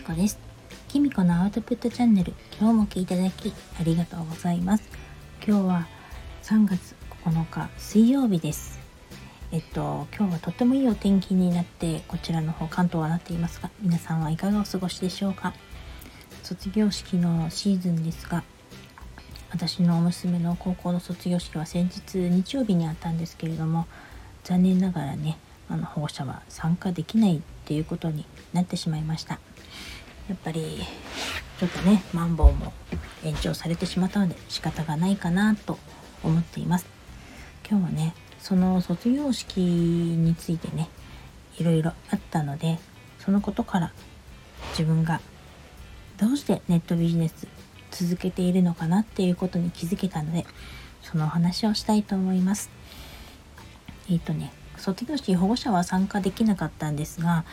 みこです。きみこのアウトプットチャンネル今日も聞いていただきありがとうございます。今日は3月9日水曜日です。えっと今日はとってもいいお天気になってこちらの方関東はなっていますが皆さんはいかがお過ごしでしょうか？卒業式のシーズンですが私の娘の高校の卒業式は先日日曜日にあったんですけれども残念ながらねあの保護者は参加できないっていうことになってしまいました。やっぱりちょっとねマンボウも延長されてしまったので仕方がないかなと思っています。今日はねその卒業式についてねいろいろあったのでそのことから自分がどうしてネットビジネス続けているのかなっていうことに気づけたのでそのお話をしたいと思います。えっ、ー、とね卒業式保護者は参加できなかったんですが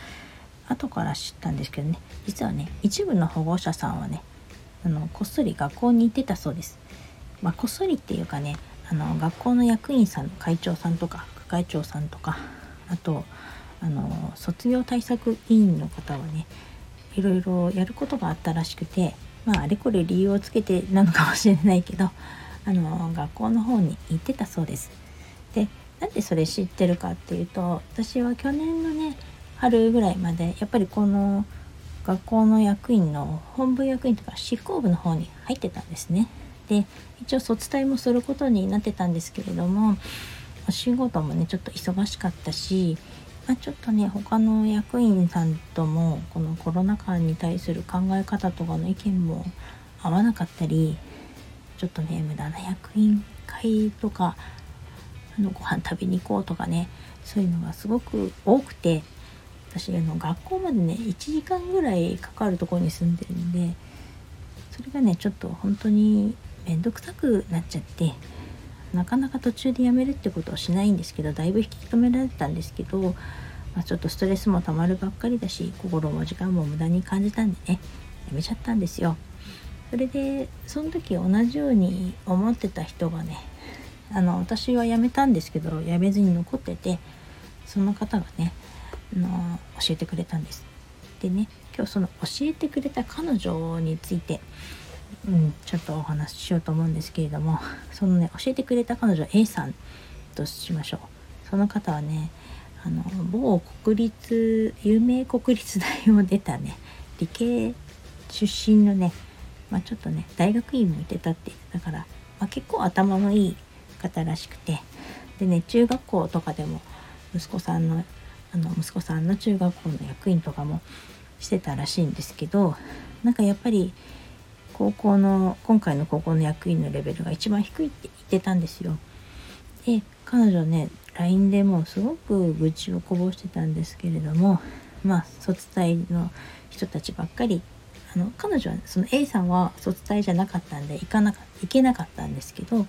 後から知ったんですけどね実はね一部の保護者さんはねあのこっそり学校に行ってたそうです。まあ、こっそりっていうかねあの学校の役員さんの会長さんとか副会長さんとかあとあの卒業対策委員の方はねいろいろやることがあったらしくてまああれこれ理由をつけてなのかもしれないけどあの学校の方に行ってたそうです。でなんでそれ知ってるかっていうと私は去年のね春ぐらいまでやっぱりこの学校の役員の本部役員とか執行部の方に入ってたんですね。で一応卒対もすることになってたんですけれどもお仕事もねちょっと忙しかったし、まあ、ちょっとね他の役員さんともこのコロナ禍に対する考え方とかの意見も合わなかったりちょっとね無駄な役員会とかあのご飯食べに行こうとかねそういうのがすごく多くて私あの学校までね1時間ぐらいかかるとこに住んでるんでそれがねちょっと本当に面倒くさくなっちゃってなかなか途中でやめるってことをしないんですけどだいぶ引き止められたんですけど、まあ、ちょっとストレスもたまるばっかりだし心も時間も無駄に感じたんでねやめちゃったんですよ。それでその時同じように思ってた人がねあの私は辞めたんですけど辞めずに残っててその方がねの教えてくれたんです。でね今日その教えてくれた彼女について、うん、ちょっとお話ししようと思うんですけれどもそのね教えてくれた彼女 A さんとしましょう。その方はねあの某国立有名国立大を出たね理系出身のね、まあ、ちょっとね大学院も行ってたってだから、まあ、結構頭のいい方らしくてでね中学校とかでも息子さんのあの息子さんの中学校の役員とかもしてたらしいんですけどなんかやっぱり高校の今回の高校の役員のレベルが一番低いって言ってたんですよ。で彼女ね LINE でもすごく愚痴をこぼしてたんですけれどもまあ卒大の人たちばっかりあの彼女はその A さんは卒大じゃなかったんで行かなか行けなかったんですけど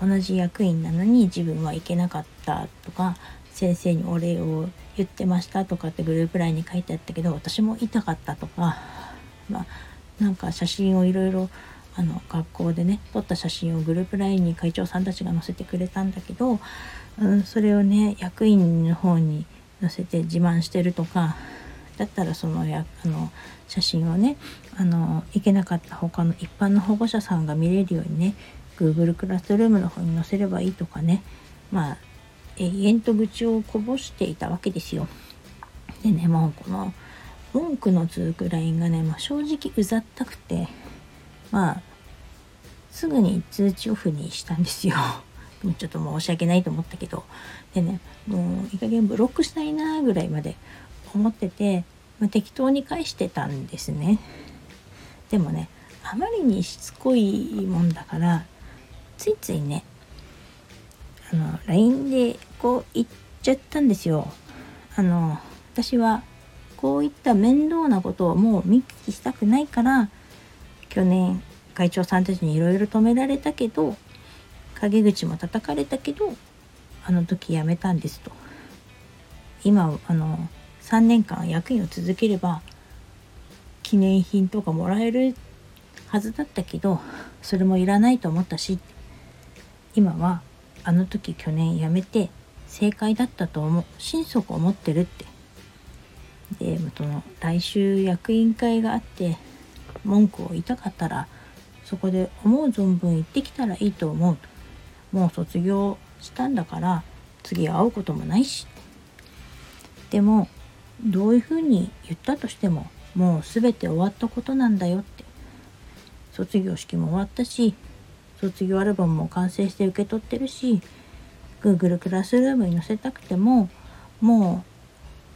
同じ役員なのに自分は行けなかったとか先生にお礼を言ってましたとかってグループ LINE に書いてあったけど私も痛かったとかまあなんか写真をいろいろあの学校でね撮った写真をグループ LINE に会長さんたちが載せてくれたんだけど、うん、それをね役員の方に載せて自慢してるとかだったらそのやあの写真をねあの行けなかった他の一般の保護者さんが見れるようにね Google クラスルームの方に載せればいいとかねまあ永遠と愚痴をこぼしていたわけですよ。でねもうこの文句の続く LINE がね、まあ、正直うざったくてまあすぐに通知オフにしたんですよ。ちょっと申し訳ないと思ったけどでねもういい加減ブロックしたいなぐらいまで思ってて、まあ、適当に返してたんですね。でもねあまりにしつこいもんだからついついねあの LINE でこう言っちゃったんですよ。あの私はこういった面倒なことをもう見聞きしたくないから去年会長さんたちにいろいろ止められたけど陰口も叩かれたけどあの時辞めたんですと。今あの3年間役員を続ければ記念品とかもらえるはずだったけどそれもいらないと思ったし今はあの時去年辞めて正解だったと思う。心底思ってるって。でその来週役員会があって文句を言いたかったらそこで思う存分言ってきたらいいと思うと。もう卒業したんだから次会うこともないし。でもどういうふうに言ったとしてももう全て終わったことなんだよって。卒業式も終わったし卒業アルバムも完成して受け取ってるし Google クラスルームに載せたくてもも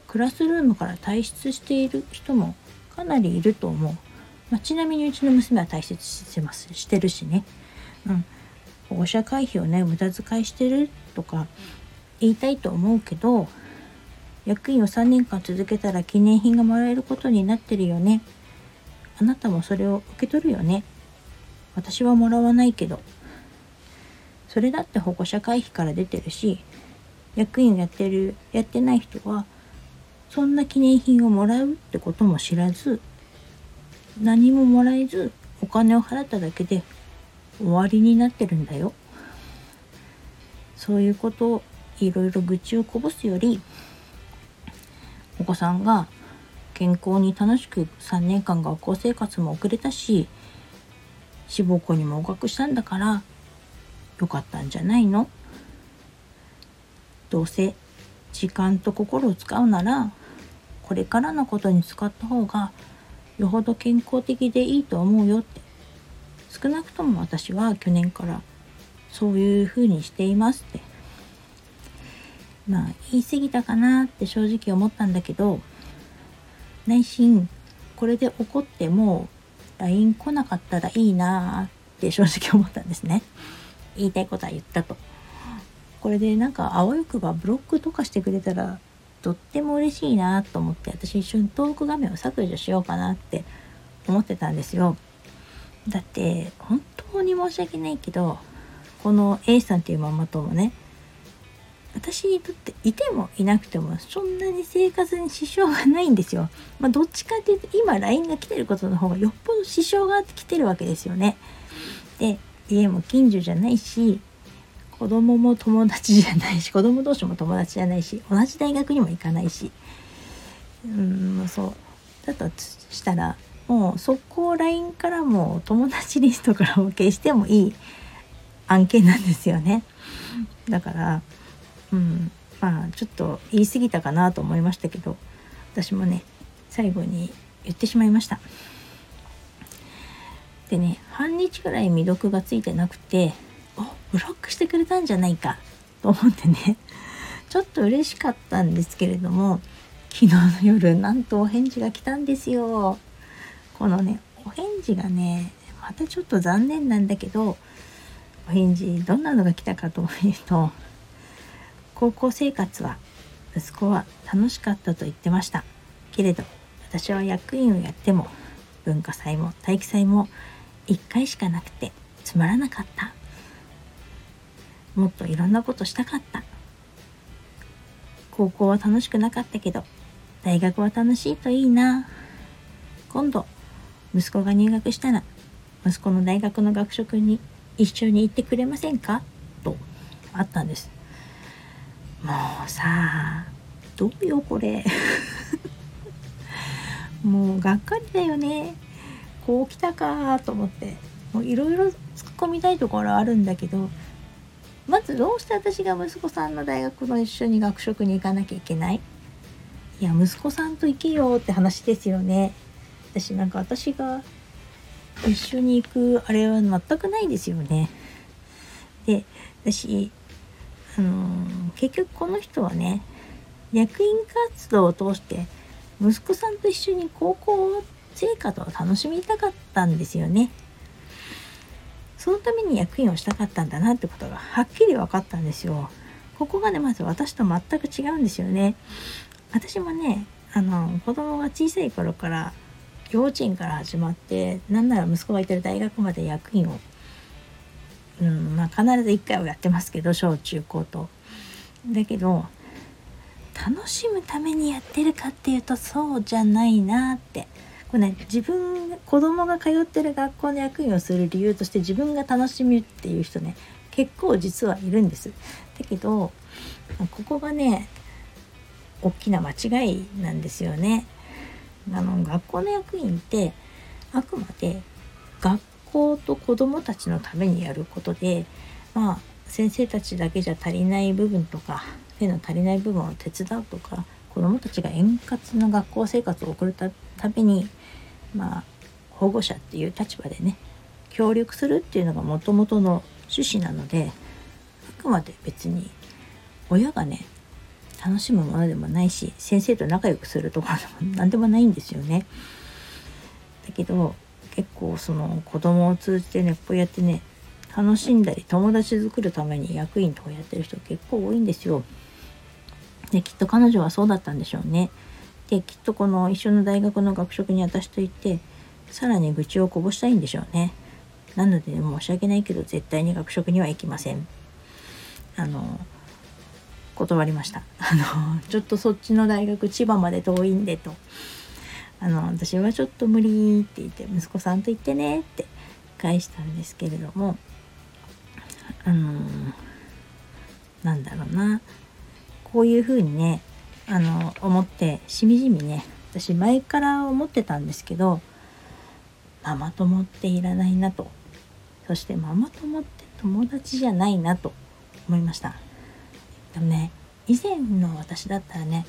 うクラスルームから退出している人もかなりいると思う、まあ、ちなみにうちの娘は退出してますしてるしね、うん、保護者会費をね無駄遣いしてるとか言いたいと思うけど役員を3年間続けたら記念品がもらえることになってるよね。あなたもそれを受け取るよね。私はもらわないけど。それだって保護者会費から出てるし役員やってるやってない人はそんな記念品をもらうってことも知らず何ももらえずお金を払っただけで終わりになってるんだよ。そういうことをいろいろ愚痴をこぼすよりお子さんが健康に楽しく3年間学校生活も送れたし志望校にも合格したんだからよかったんじゃないの？どうせ時間と心を使うならこれからのことに使った方がよほど健康的でいいと思うよって。少なくとも私は去年からそういうふうにしていますって。まあ言い過ぎたかなって正直思ったんだけど内心これで怒っても LINE 来なかったらいいなって正直思ったんですね。言いたいことは言ったとこれでなんかあわよくばブロックとかしてくれたらとっても嬉しいなと思って私一瞬トーク画面を削除しようかなって思ってたんですよだって本当に申し訳ないけどこの A さんっていうママ友ね私にとっていてもいなくてもそんなに生活に支障がないんですよ。まあ、どっちかっていうと今 LINE が来てることの方がよっぽど支障があってきてるわけですよね。で家も近所じゃないし子供も友達じゃないし子供同士も友達じゃないし同じ大学にも行かないし。うんそう。だとしたらもう速攻 LINE からも友達リストからも消してもいい案件なんですよね。だからうんまあちょっと言い過ぎたかなと思いましたけど私もね最後に言ってしまいました。でね半日ぐらい未読がついてなくておブロックしてくれたんじゃないかと思ってね ちょっと嬉しかったんですけれども昨日の夜なんとお返事が来たんですよ。このねお返事がねまたちょっと残念なんだけどお返事どんなのが来たかというと高校生活は息子は楽しかったと言ってました。けれど私は役員をやっても文化祭も体育祭も1回しかなくてつまらなかった。もっといろんなことしたかった。高校は楽しくなかったけど大学は楽しいといいな。今度息子が入学したら息子の大学の学食に一緒に行ってくれませんか？とあったんです。もうさどうよこれ。もうがっかりだよね。こう来たかと思っていろいろ突っ込みたいところあるんだけどまずどうして私が息子さんの大学の一緒に学食に行かなきゃいけない？いや息子さんと行けよって話ですよね。私なんか私が一緒に行くあれは全くないですよね。で私あの結局この人はね役員活動を通して息子さんと一緒に高校生活を楽しみたかったんですよね。そのために役員をしたかったんだなってことがはっきり分かったんですよ。ここがねまず私と全く違うんですよね。私もねあの子供が小さい頃から幼稚園から始まってなんなら息子がいてる大学まで役員をうんまあ、必ず1回はやってますけど小中高と。だけど楽しむためにやってるかっていうとそうじゃないなってこれね自分子供が通ってる学校の役員をする理由として自分が楽しみっていう人ね結構実はいるんです。だけどここがね大きな間違いなんですよね。あの学校の役員ってあくまで学校と子どもたちのためにやることでまあ先生たちだけじゃ足りない部分とか手の足りない部分を手伝うとか子どもたちが円滑な学校生活を送るためにまあ保護者っていう立場でね協力するっていうのがもともとの趣旨なのであくまで別に親がね楽しむものでもないし先生と仲良くするところでも 何でもないんですよね。だけど結構その子供を通じてねこうやってね楽しんだり友達作るために役員とかやってる人結構多いんですよ。できっと彼女はそうだったんでしょうね。できっとこの一緒の大学の学食に私と行ってさらに愚痴をこぼしたいんでしょうね。なので申し訳ないけど絶対に学食には行きません。あの断りました。あの、ちょっとそっちの大学千葉まで遠いんでと。あの、私はちょっと無理って言って、息子さんと行ってねって返したんですけれども、あの、なんだろうな。こういうふうにね、あの、思って、しみじみね、私前から思ってたんですけど、ママ友っていらないなと。そしてママ友って友達じゃないなと思いました。でもね以前の私だったらね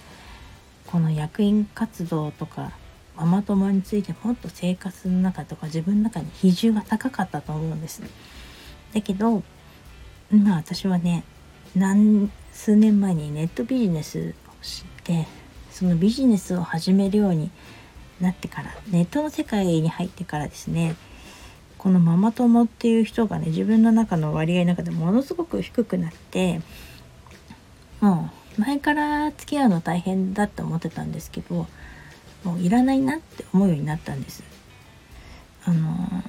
この役員活動とかママ友についてもっと生活の中とか自分の中に比重が高かったと思うんです。だけど今私はね何数年前にネットビジネスを知ってそのビジネスを始めるようになってからネットの世界に入ってからですねこのママ友っていう人がね自分の中の割合の中でものすごく低くなってもう前から付き合うの大変だって思ってたんですけどもういらないなって思うようになったんです。あの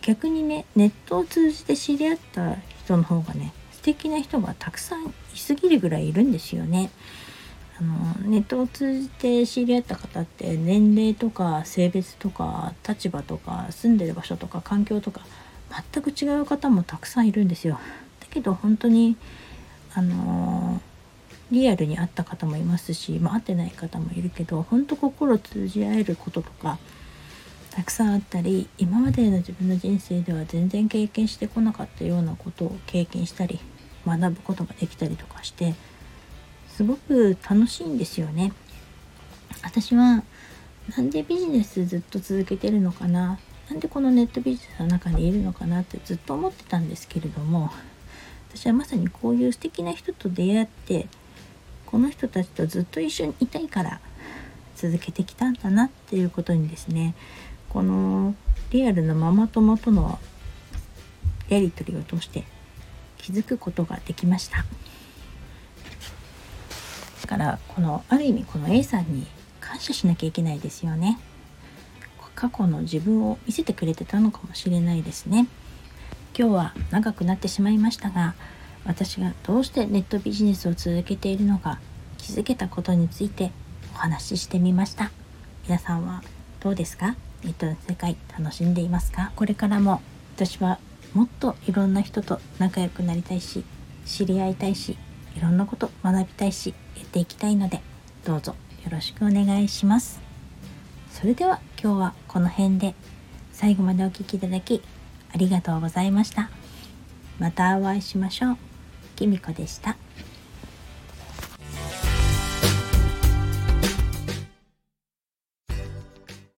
逆にねネットを通じて知り合った人の方がね素敵な人がたくさんいすぎるぐらいいるんですよね。あのネットを通じて知り合った方って年齢とか性別とか立場とか住んでる場所とか環境とか全く違う方もたくさんいるんですよ。だけど本当にあのリアルに会った方もいますし、まあ、会ってない方もいるけど本当心通じ合えることとかたくさんあったり今までの自分の人生では全然経験してこなかったようなことを経験したり学ぶことができたりとかしてすごく楽しいんですよね。私はなんでビジネスずっと続けてるのかな？なんでこのネットビジネスの中にいるのかなってずっと思ってたんですけれども私はまさにこういう素敵な人と出会ってこの人たちとずっと一緒にいたいから続けてきたんだなっていうことにですねこのリアルなママ友とのやり取りを通して気づくことができました。だからこのある意味この A さんに感謝しなきゃいけないですよね。過去の自分を見せてくれてたのかもしれないですね。今日は長くなってしまいましたが私がどうしてネットビジネスを続けているのか気づけたことについてお話ししてみました。皆さんはどうですか？ネットの世界楽しんでいますか？これからも私はもっといろんな人と仲良くなりたいし知り合いたいしいろんなこと学びたいしやっていきたいのでどうぞよろしくお願いしますそれでは今日はこの辺で最後までお聴きいただきありがとうございました。またお会いしましょう。きみこでした。